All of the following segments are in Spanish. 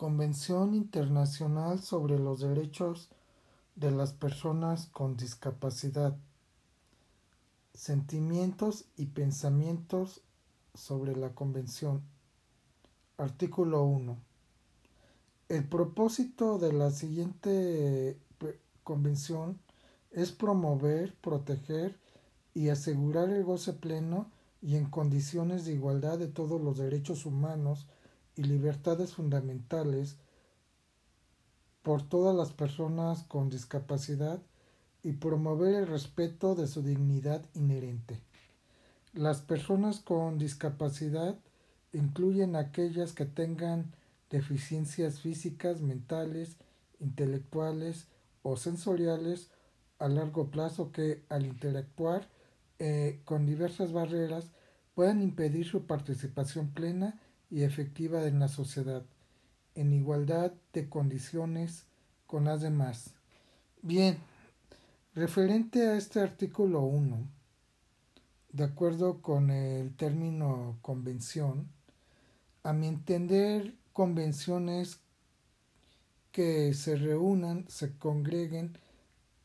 Convención Internacional sobre los Derechos de las Personas con Discapacidad. Sentimientos y pensamientos sobre la Convención. Artículo 1. El propósito de la siguiente convención es promover, proteger y asegurar el goce pleno y en condiciones de igualdad de todos los derechos humanos y libertades fundamentales por todas las personas con discapacidad y promover el respeto de su dignidad inherente. Las personas con discapacidad incluyen aquellas que tengan deficiencias físicas, mentales, intelectuales o sensoriales a largo plazo que al interactuar eh, con diversas barreras puedan impedir su participación plena y efectiva en la sociedad, en igualdad de condiciones con las demás. Bien, referente a este artículo 1, de acuerdo con el término convención, a mi entender, convenciones que se reúnan, se congreguen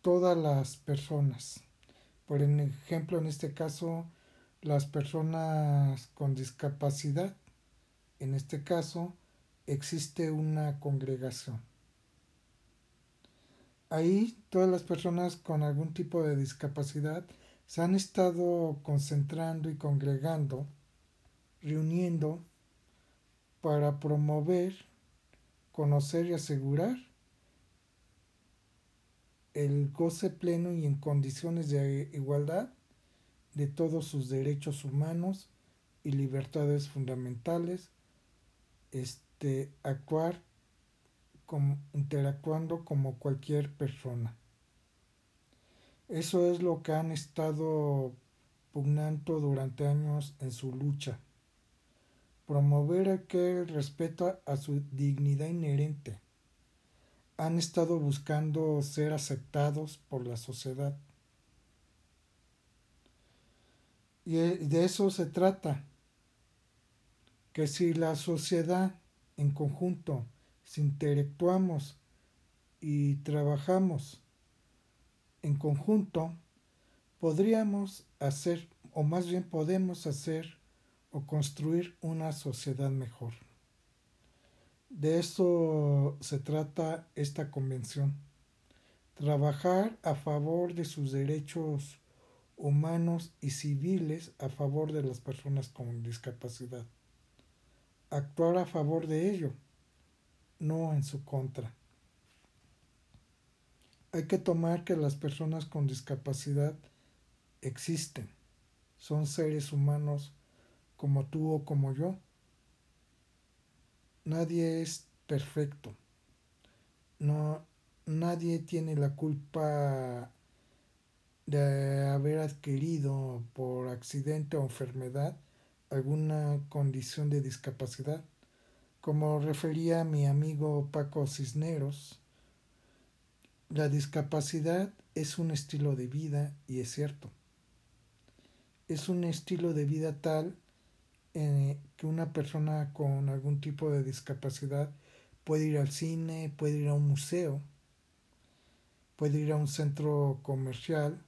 todas las personas. Por ejemplo, en este caso, las personas con discapacidad. En este caso, existe una congregación. Ahí todas las personas con algún tipo de discapacidad se han estado concentrando y congregando, reuniendo para promover, conocer y asegurar el goce pleno y en condiciones de igualdad de todos sus derechos humanos y libertades fundamentales, este, actuar como, interactuando como cualquier persona. Eso es lo que han estado pugnando durante años en su lucha. Promover aquel respeto a su dignidad inherente han estado buscando ser aceptados por la sociedad. Y e, de eso se trata, que si la sociedad en conjunto, si interactuamos y trabajamos en conjunto, podríamos hacer, o más bien podemos hacer o construir una sociedad mejor. De eso se trata esta convención. Trabajar a favor de sus derechos humanos y civiles a favor de las personas con discapacidad. Actuar a favor de ello, no en su contra. Hay que tomar que las personas con discapacidad existen. Son seres humanos como tú o como yo Nadie es perfecto. No, nadie tiene la culpa de haber adquirido por accidente o enfermedad alguna condición de discapacidad. Como refería mi amigo Paco Cisneros, la discapacidad es un estilo de vida y es cierto. Es un estilo de vida tal eh, que una persona con algún tipo de discapacidad puede ir al cine, puede ir a un museo, puede ir a un centro comercial,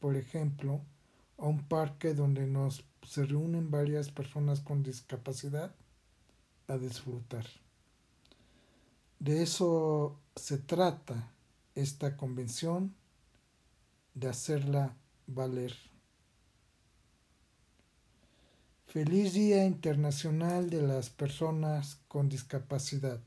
por ejemplo, a un parque donde nos se reúnen varias personas con discapacidad a disfrutar. De eso se trata esta convención, de hacerla valer. Feliz Día Internacional de las Personas con Discapacidad.